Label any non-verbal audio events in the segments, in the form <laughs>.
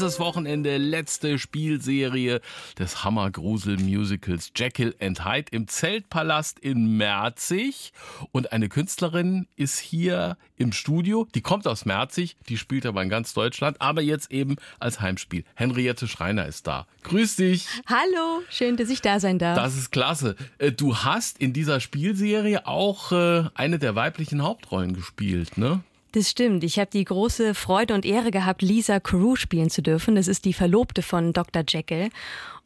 Dieses Wochenende letzte Spielserie des Hammergrusel-Musicals Jekyll and Hyde im Zeltpalast in Merzig. Und eine Künstlerin ist hier im Studio. Die kommt aus Merzig, die spielt aber in ganz Deutschland, aber jetzt eben als Heimspiel. Henriette Schreiner ist da. Grüß dich. Hallo, schön, dass ich da sein darf. Das ist klasse. Äh, du hast in dieser Spielserie auch äh, eine der weiblichen Hauptrollen gespielt, ne? Das stimmt. Ich habe die große Freude und Ehre gehabt, Lisa Carew spielen zu dürfen. Das ist die Verlobte von Dr. Jekyll.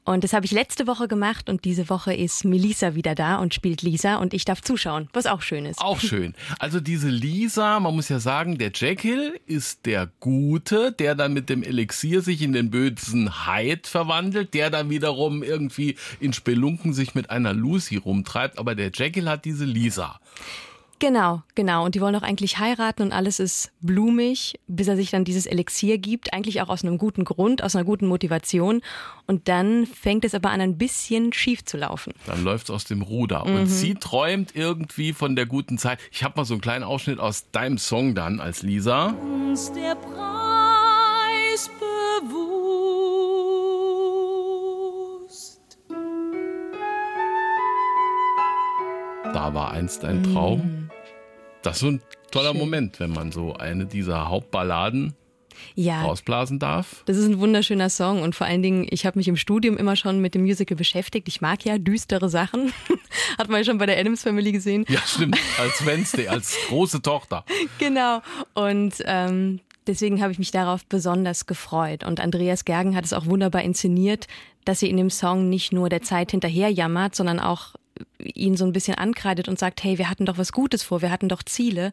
Und das habe ich letzte Woche gemacht und diese Woche ist Melissa wieder da und spielt Lisa und ich darf zuschauen, was auch schön ist. Auch schön. Also diese Lisa, man muss ja sagen, der Jekyll ist der Gute, der dann mit dem Elixier sich in den bösen Hyde verwandelt, der dann wiederum irgendwie in Spelunken sich mit einer Lucy rumtreibt, aber der Jekyll hat diese Lisa. Genau, genau. Und die wollen auch eigentlich heiraten und alles ist blumig, bis er sich dann dieses Elixier gibt. Eigentlich auch aus einem guten Grund, aus einer guten Motivation. Und dann fängt es aber an, ein bisschen schief zu laufen. Dann läuft es aus dem Ruder. Mhm. Und sie träumt irgendwie von der guten Zeit. Ich habe mal so einen kleinen Ausschnitt aus deinem Song dann als Lisa. Uns der Preis Da war einst ein Traum. Mhm. Das ist so ein toller Schön. Moment, wenn man so eine dieser Hauptballaden ja, rausblasen darf. Das ist ein wunderschöner Song und vor allen Dingen, ich habe mich im Studium immer schon mit dem Musical beschäftigt. Ich mag ja düstere Sachen. <laughs> Hat man ja schon bei der Adams Family gesehen. Ja, stimmt. Als Wednesday, als große Tochter. <laughs> Genau. Und ähm, deswegen habe ich mich darauf besonders gefreut. Und Andreas Gergen hat es auch wunderbar inszeniert, dass sie in dem Song nicht nur der Zeit hinterher jammert, sondern auch ihn so ein bisschen ankreidet und sagt, hey, wir hatten doch was Gutes vor, wir hatten doch Ziele.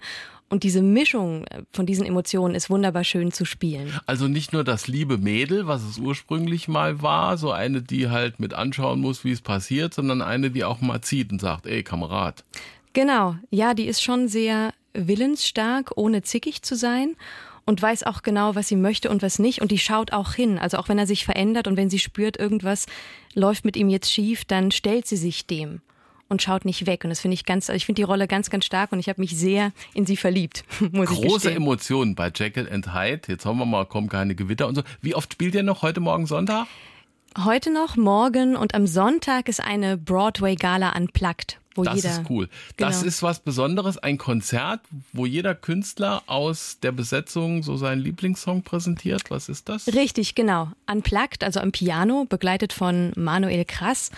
Und diese Mischung von diesen Emotionen ist wunderbar schön zu spielen. Also nicht nur das liebe Mädel, was es ursprünglich mal war, so eine, die halt mit anschauen muss, wie es passiert, sondern eine, die auch mal zieht und sagt, ey, Kamerad. Genau, ja, die ist schon sehr willensstark, ohne zickig zu sein und weiß auch genau, was sie möchte und was nicht. Und die schaut auch hin. Also auch wenn er sich verändert und wenn sie spürt, irgendwas läuft mit ihm jetzt schief, dann stellt sie sich dem und schaut nicht weg. Und das finde ich ganz, also ich finde die Rolle ganz, ganz stark und ich habe mich sehr in sie verliebt. <laughs> Große Emotionen bei Jekyll and Hyde. Jetzt haben wir mal, kommen keine Gewitter und so. Wie oft spielt ihr noch heute Morgen Sonntag? Heute noch, morgen und am Sonntag ist eine Broadway-Gala unplugged. Wo das jeder, ist cool. Genau. Das ist was Besonderes, ein Konzert, wo jeder Künstler aus der Besetzung so seinen Lieblingssong präsentiert. Was ist das? Richtig, genau. Unplugged, also am Piano, begleitet von Manuel Krass.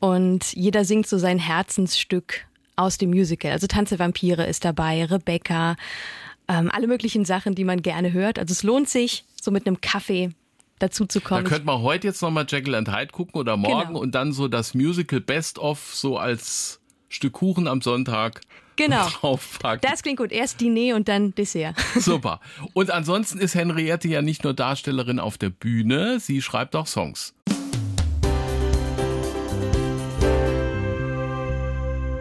Und jeder singt so sein Herzensstück aus dem Musical. Also Tanze Vampire ist dabei, Rebecca, ähm, alle möglichen Sachen, die man gerne hört. Also es lohnt sich, so mit einem Kaffee dazu zu kommen. Da könnte man heute jetzt nochmal Jekyll and Hyde gucken oder morgen genau. und dann so das Musical Best of so als Stück Kuchen am Sonntag genau. <laughs> draufpacken. Das klingt gut. Erst Diner und dann Dessert. <laughs> Super. Und ansonsten ist Henriette ja nicht nur Darstellerin auf der Bühne, sie schreibt auch Songs.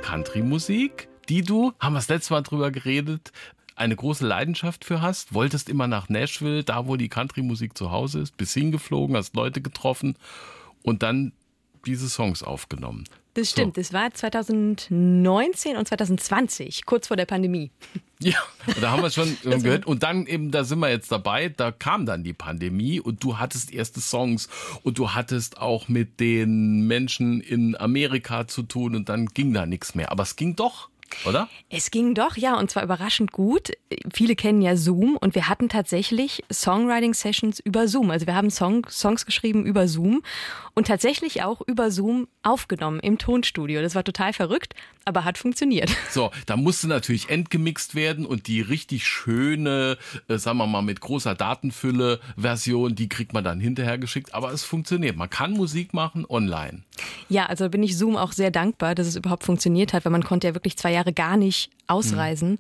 Country-Musik, die du, haben wir das letzte Mal drüber geredet, eine große Leidenschaft für hast, wolltest immer nach Nashville, da wo die Country-Musik zu Hause ist, bist hingeflogen, hast Leute getroffen und dann diese Songs aufgenommen. Das stimmt, so. das war 2019 und 2020, kurz vor der Pandemie. <laughs> Ja, da haben wir schon <laughs> gehört. Und dann eben, da sind wir jetzt dabei, da kam dann die Pandemie und du hattest erste Songs und du hattest auch mit den Menschen in Amerika zu tun und dann ging da nichts mehr. Aber es ging doch oder? Es ging doch, ja, und zwar überraschend gut. Viele kennen ja Zoom und wir hatten tatsächlich Songwriting-Sessions über Zoom. Also wir haben Song, Songs geschrieben über Zoom und tatsächlich auch über Zoom aufgenommen im Tonstudio. Das war total verrückt, aber hat funktioniert. So, da musste natürlich entgemixt werden und die richtig schöne, äh, sagen wir mal, mit großer Datenfülle Version, die kriegt man dann hinterher geschickt. Aber es funktioniert. Man kann Musik machen online. Ja, also bin ich Zoom auch sehr dankbar, dass es überhaupt funktioniert hat, weil man konnte ja wirklich zwei Jahre gar nicht ausreisen. Mhm.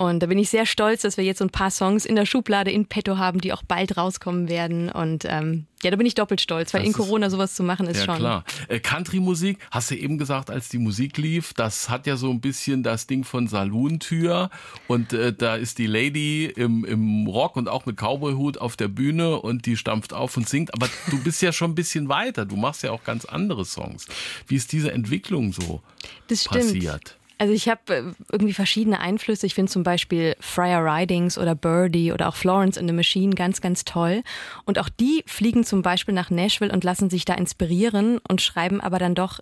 Und da bin ich sehr stolz, dass wir jetzt so ein paar Songs in der Schublade in petto haben, die auch bald rauskommen werden. Und ähm, ja, da bin ich doppelt stolz, weil das in Corona sowas zu machen ist ja, schon. Ja klar. Äh, Country-Musik, hast du eben gesagt, als die Musik lief, das hat ja so ein bisschen das Ding von Saloon-Tür. Und äh, da ist die Lady im, im Rock und auch mit Cowboy-Hut auf der Bühne und die stampft auf und singt. Aber du bist ja schon ein bisschen weiter. Du machst ja auch ganz andere Songs. Wie ist diese Entwicklung so das passiert? Also ich habe äh, irgendwie verschiedene Einflüsse. Ich finde zum Beispiel Friar Ridings oder Birdie oder auch Florence in the Machine ganz, ganz toll. Und auch die fliegen zum Beispiel nach Nashville und lassen sich da inspirieren und schreiben aber dann doch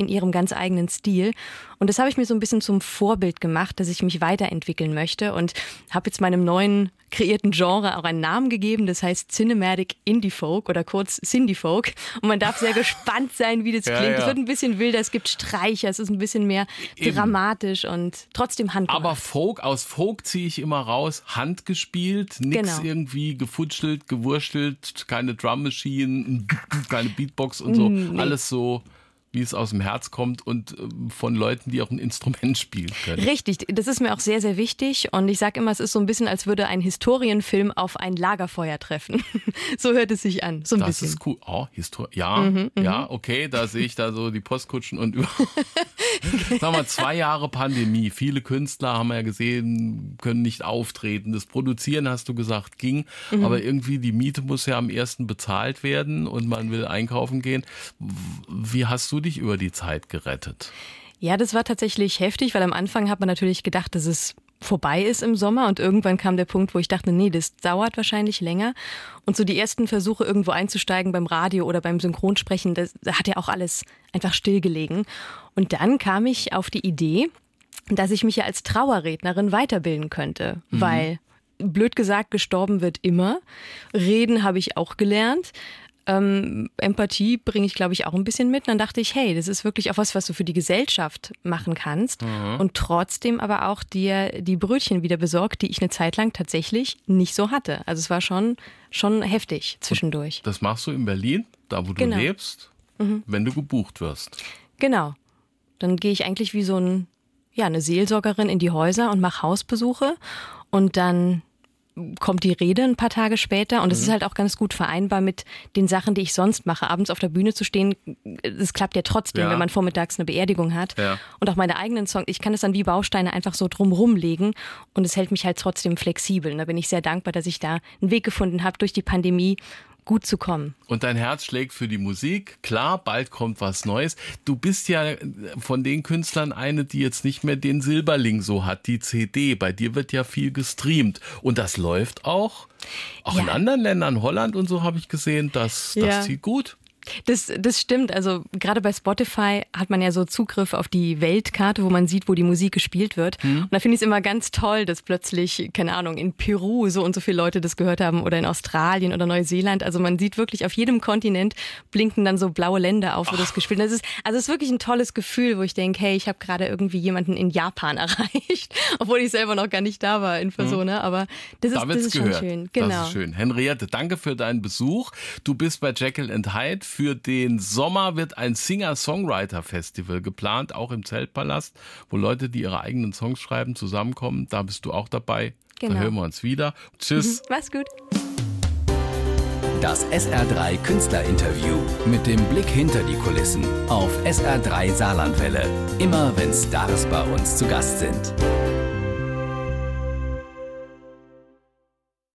in ihrem ganz eigenen Stil. Und das habe ich mir so ein bisschen zum Vorbild gemacht, dass ich mich weiterentwickeln möchte und habe jetzt meinem neuen kreierten Genre auch einen Namen gegeben. Das heißt Cinematic Indie Folk oder kurz Cindy Folk. Und man darf sehr <laughs> gespannt sein, wie das ja, klingt. Es ja. wird ein bisschen wilder, es gibt Streicher, es ist ein bisschen mehr Eben. dramatisch und trotzdem handgemacht. Aber Folk, aus Folk ziehe ich immer raus, handgespielt, nichts genau. irgendwie gefutschelt, gewurschtelt, keine Drum Machine, <laughs> keine Beatbox und so. Nee. Alles so wie es aus dem Herz kommt und ähm, von Leuten, die auch ein Instrument spielen können. Richtig, das ist mir auch sehr, sehr wichtig. Und ich sage immer, es ist so ein bisschen, als würde ein Historienfilm auf ein Lagerfeuer treffen. <laughs> so hört es sich an. So ein das bisschen. ist cool. Oh, Histor ja, mhm, mhm, ja, okay, da sehe ich da so die Postkutschen und über. <laughs> Sag mal, zwei Jahre Pandemie. Viele Künstler haben wir ja gesehen, können nicht auftreten. Das Produzieren, hast du gesagt, ging. Mhm. Aber irgendwie die Miete muss ja am ersten bezahlt werden und man will einkaufen gehen. Wie hast du dich über die Zeit gerettet? Ja, das war tatsächlich heftig, weil am Anfang hat man natürlich gedacht, dass es vorbei ist im Sommer und irgendwann kam der Punkt, wo ich dachte, nee, das dauert wahrscheinlich länger. Und so die ersten Versuche irgendwo einzusteigen beim Radio oder beim Synchronsprechen, das hat ja auch alles einfach stillgelegen. Und dann kam ich auf die Idee, dass ich mich ja als Trauerrednerin weiterbilden könnte, mhm. weil blöd gesagt, gestorben wird immer. Reden habe ich auch gelernt. Ähm, Empathie bringe ich, glaube ich, auch ein bisschen mit. Und dann dachte ich, hey, das ist wirklich auch was, was du für die Gesellschaft machen kannst. Mhm. Und trotzdem aber auch dir die Brötchen wieder besorgt, die ich eine Zeit lang tatsächlich nicht so hatte. Also es war schon, schon heftig zwischendurch. Das machst du in Berlin, da wo genau. du lebst, mhm. wenn du gebucht wirst. Genau. Dann gehe ich eigentlich wie so ein, ja, eine Seelsorgerin in die Häuser und mache Hausbesuche. Und dann kommt die Rede ein paar Tage später und es mhm. ist halt auch ganz gut vereinbar mit den Sachen, die ich sonst mache. Abends auf der Bühne zu stehen, es klappt ja trotzdem, ja. wenn man vormittags eine Beerdigung hat. Ja. Und auch meine eigenen Songs, ich kann es dann wie Bausteine einfach so drumrum legen und es hält mich halt trotzdem flexibel. Und da bin ich sehr dankbar, dass ich da einen Weg gefunden habe durch die Pandemie, gut zu kommen. Und dein Herz schlägt für die Musik. Klar, bald kommt was Neues. Du bist ja von den Künstlern eine, die jetzt nicht mehr den Silberling so hat, die CD. Bei dir wird ja viel gestreamt. Und das läuft auch. Auch ja. in anderen Ländern, Holland und so habe ich gesehen, das, das ja. zieht gut. Das, das stimmt. Also gerade bei Spotify hat man ja so Zugriff auf die Weltkarte, wo man sieht, wo die Musik gespielt wird. Mhm. Und da finde ich es immer ganz toll, dass plötzlich, keine Ahnung, in Peru so und so viele Leute das gehört haben oder in Australien oder Neuseeland. Also man sieht wirklich auf jedem Kontinent blinken dann so blaue Länder auf, wo Ach. das gespielt wird. Das ist, also es ist wirklich ein tolles Gefühl, wo ich denke, hey, ich habe gerade irgendwie jemanden in Japan <laughs> erreicht, obwohl ich selber noch gar nicht da war in Persona. Mhm. Aber das ist, da das ist schon schön. Genau. Das ist schön. Henriette, danke für deinen Besuch. Du bist bei Jekyll and Hyde für den Sommer wird ein Singer-Songwriter-Festival geplant, auch im Zeltpalast, wo Leute, die ihre eigenen Songs schreiben, zusammenkommen. Da bist du auch dabei. Genau. Da hören wir uns wieder. Tschüss. Mhm. Mach's gut. Das SR3 Künstlerinterview mit dem Blick hinter die Kulissen auf SR3 Saarlandwelle. Immer wenn Stars bei uns zu Gast sind.